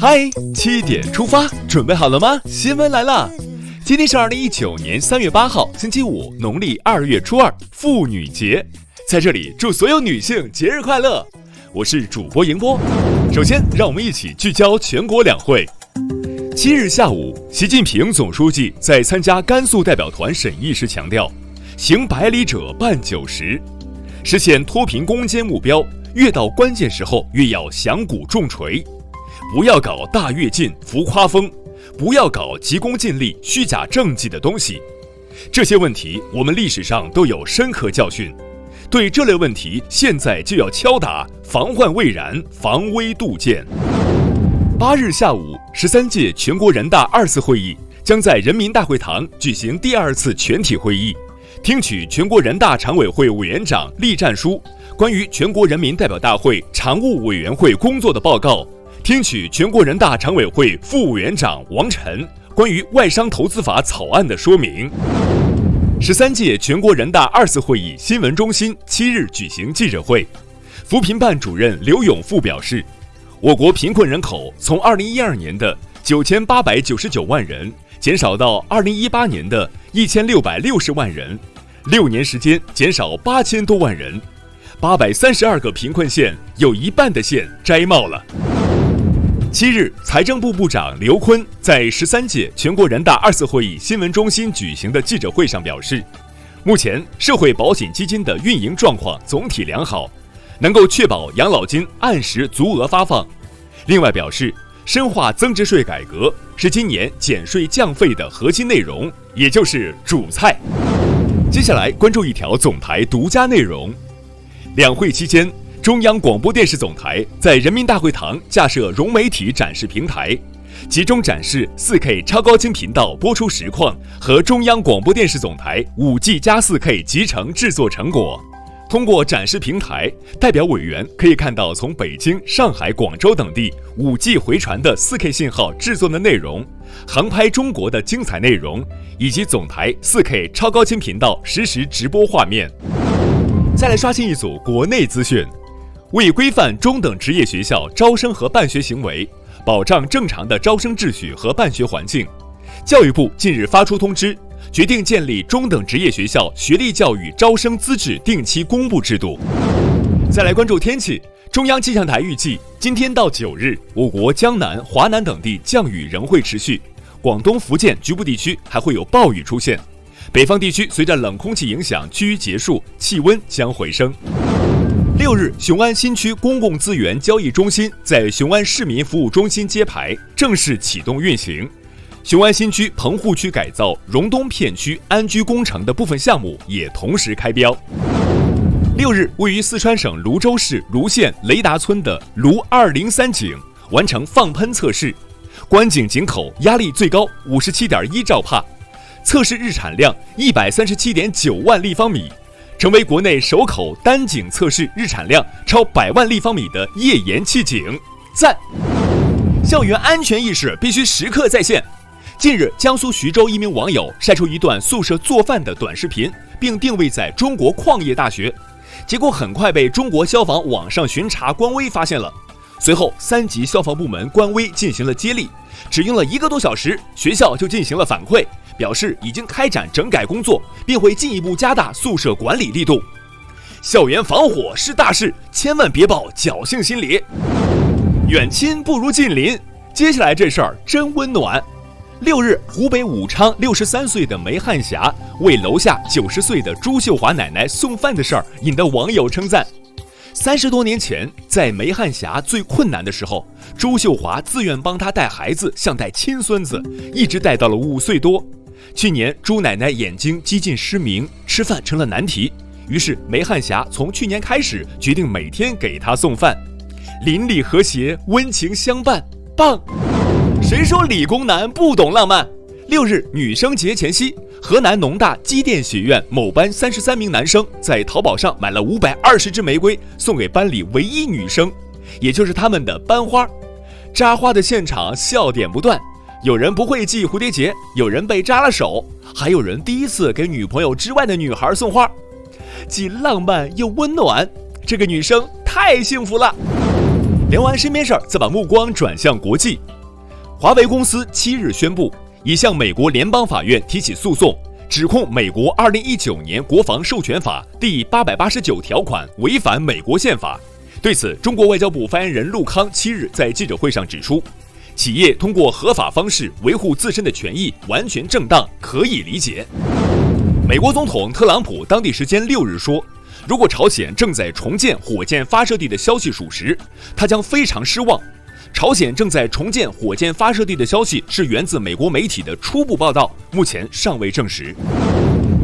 嗨，七点出发，准备好了吗？新闻来了，今天是二零一九年三月八号，星期五，农历二月初二，妇女节，在这里祝所有女性节日快乐。我是主播迎波。首先，让我们一起聚焦全国两会。七日下午，习近平总书记在参加甘肃代表团审议时强调，行百里者半九十，实现脱贫攻坚目标，越到关键时候越要响鼓重锤。不要搞大跃进、浮夸风，不要搞急功近利、虚假政绩的东西。这些问题我们历史上都有深刻教训，对这类问题现在就要敲打，防患未然，防微杜渐。八日下午，十三届全国人大二次会议将在人民大会堂举行第二次全体会议，听取全国人大常委会委员长栗战书关于全国人民代表大会常务委员会工作的报告。听取全国人大常委会副委员长王晨关于外商投资法草案的说明。十三届全国人大二次会议新闻中心七日举行记者会，扶贫办主任刘永富表示，我国贫困人口从二零一二年的九千八百九十九万人减少到二零一八年的一千六百六十万人，六年时间减少八千多万人，八百三十二个贫困县有一半的县摘帽了。七日，财政部部长刘昆在十三届全国人大二次会议新闻中心举行的记者会上表示，目前社会保险基金的运营状况总体良好，能够确保养老金按时足额发放。另外表示，深化增值税改革是今年减税降费的核心内容，也就是主菜。接下来关注一条总台独家内容，两会期间。中央广播电视总台在人民大会堂架设融媒体展示平台，集中展示 4K 超高清频道播出实况和中央广播电视总台 5G 加 4K 集成制作成果。通过展示平台，代表委员可以看到从北京、上海、广州等地 5G 回传的 4K 信号制作的内容，航拍中国的精彩内容，以及总台 4K 超高清频道实时直播画面。再来刷新一组国内资讯。为规范中等职业学校招生和办学行为，保障正常的招生秩序和办学环境，教育部近日发出通知，决定建立中等职业学校学历教育招生资质定期公布制度。再来关注天气，中央气象台预计，今天到九日，我国江南、华南等地降雨仍会持续，广东、福建局部地区还会有暴雨出现，北方地区随着冷空气影响趋于结束，气温将回升。六日，雄安新区公共资源交易中心在雄安市民服务中心揭牌，正式启动运行。雄安新区棚户区改造荣东片区安居工程的部分项目也同时开标。六日，位于四川省泸州市泸县雷达村的泸二零三井完成放喷测试，观景井口压力最高五十七点一兆帕，测试日产量一百三十七点九万立方米。成为国内首口单井测试日产量超百万立方米的页岩气井，赞！校园安全意识必须时刻在线。近日，江苏徐州一名网友晒出一段宿舍做饭的短视频，并定位在中国矿业大学，结果很快被中国消防网上巡查官微发现了。随后，三级消防部门官微进行了接力，只用了一个多小时，学校就进行了反馈。表示已经开展整改工作，并会进一步加大宿舍管理力度。校园防火是大事，千万别抱侥幸心理。远亲不如近邻，接下来这事儿真温暖。六日，湖北武昌六十三岁的梅汉霞为楼下九十岁的朱秀华奶奶送饭的事儿，引得网友称赞。三十多年前，在梅汉霞最困难的时候，朱秀华自愿帮她带孩子，像带亲孙子，一直带到了五岁多。去年朱奶奶眼睛几近失明，吃饭成了难题。于是梅汉霞从去年开始决定每天给她送饭，邻里和谐，温情相伴，棒！谁说理工男不懂浪漫？六日女生节前夕，河南农大机电学院某班三十三名男生在淘宝上买了五百二十支玫瑰，送给班里唯一女生，也就是他们的班花。扎花的现场笑点不断。有人不会系蝴蝶结，有人被扎了手，还有人第一次给女朋友之外的女孩送花，既浪漫又温暖。这个女生太幸福了。聊完身边事儿，再把目光转向国际。华为公司七日宣布，已向美国联邦法院提起诉讼，指控美国二零一九年国防授权法第八百八十九条款违反美国宪法。对此，中国外交部发言人陆康七日在记者会上指出，企业通过合法方式维护自身的权益完全正当，可以理解。美国总统特朗普当地时间六日说，如果朝鲜正在重建火箭发射地的消息属实，他将非常失望。朝鲜正在重建火箭发射地的消息是源自美国媒体的初步报道，目前尚未证实。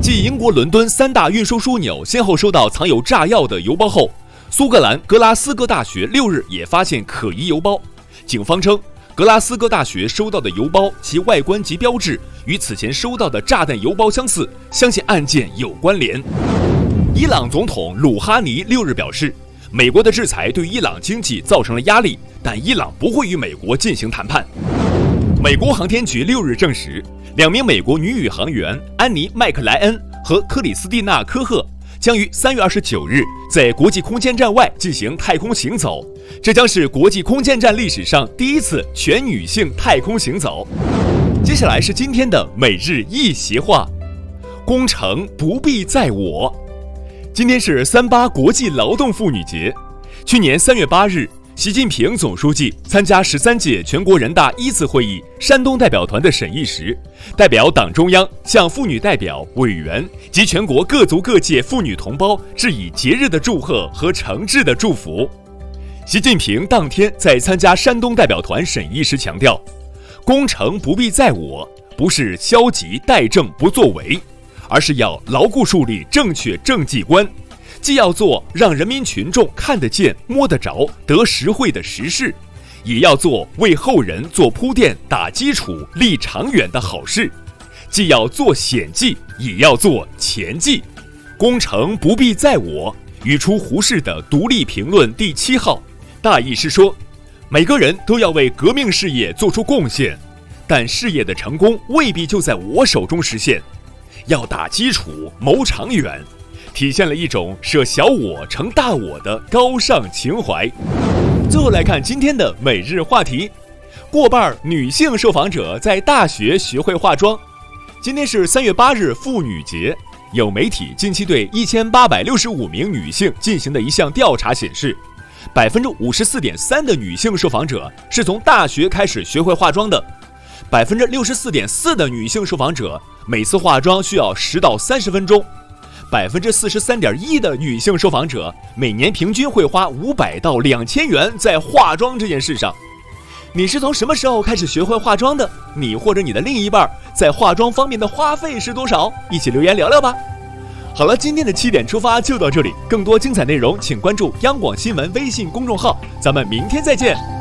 继英国伦敦三大运输枢纽先后收到藏有炸药的邮包后，苏格兰格拉斯哥大学六日也发现可疑邮包。警方称，格拉斯哥大学收到的邮包其外观及标志与此前收到的炸弹邮包相似，相信案件有关联。伊朗总统鲁哈尼六日表示，美国的制裁对伊朗经济造成了压力，但伊朗不会与美国进行谈判。美国航天局六日证实，两名美国女宇航员安妮·麦克莱恩和克里斯蒂娜·科赫。将于三月二十九日在国际空间站外进行太空行走，这将是国际空间站历史上第一次全女性太空行走。接下来是今天的每日一席话：功成不必在我。今天是三八国际劳动妇女节，去年三月八日。习近平总书记参加十三届全国人大一次会议山东代表团的审议时，代表党中央向妇女代表、委员及全国各族各界妇女同胞致以节日的祝贺和诚挚的祝福。习近平当天在参加山东代表团审议时强调：“功成不必在我，不是消极怠政不作为，而是要牢固树立正确政绩观。”既要做让人民群众看得见、摸得着、得实惠的实事，也要做为后人做铺垫、打基础、立长远的好事；既要做险记，也要做前记。功成不必在我，语出胡适的《独立评论》第七号，大意是说，每个人都要为革命事业做出贡献，但事业的成功未必就在我手中实现，要打基础、谋长远。体现了一种舍小我成大我的高尚情怀。最后来看今天的每日话题：过半女性受访者在大学学会化妆。今天是三月八日妇女节，有媒体近期对一千八百六十五名女性进行的一项调查显示，百分之五十四点三的女性受访者是从大学开始学会化妆的，百分之六十四点四的女性受访者每次化妆需要十到三十分钟。百分之四十三点一的女性受访者每年平均会花五百到两千元在化妆这件事上。你是从什么时候开始学会化妆的？你或者你的另一半在化妆方面的花费是多少？一起留言聊聊吧。好了，今天的七点出发就到这里，更多精彩内容请关注央广新闻微信公众号，咱们明天再见。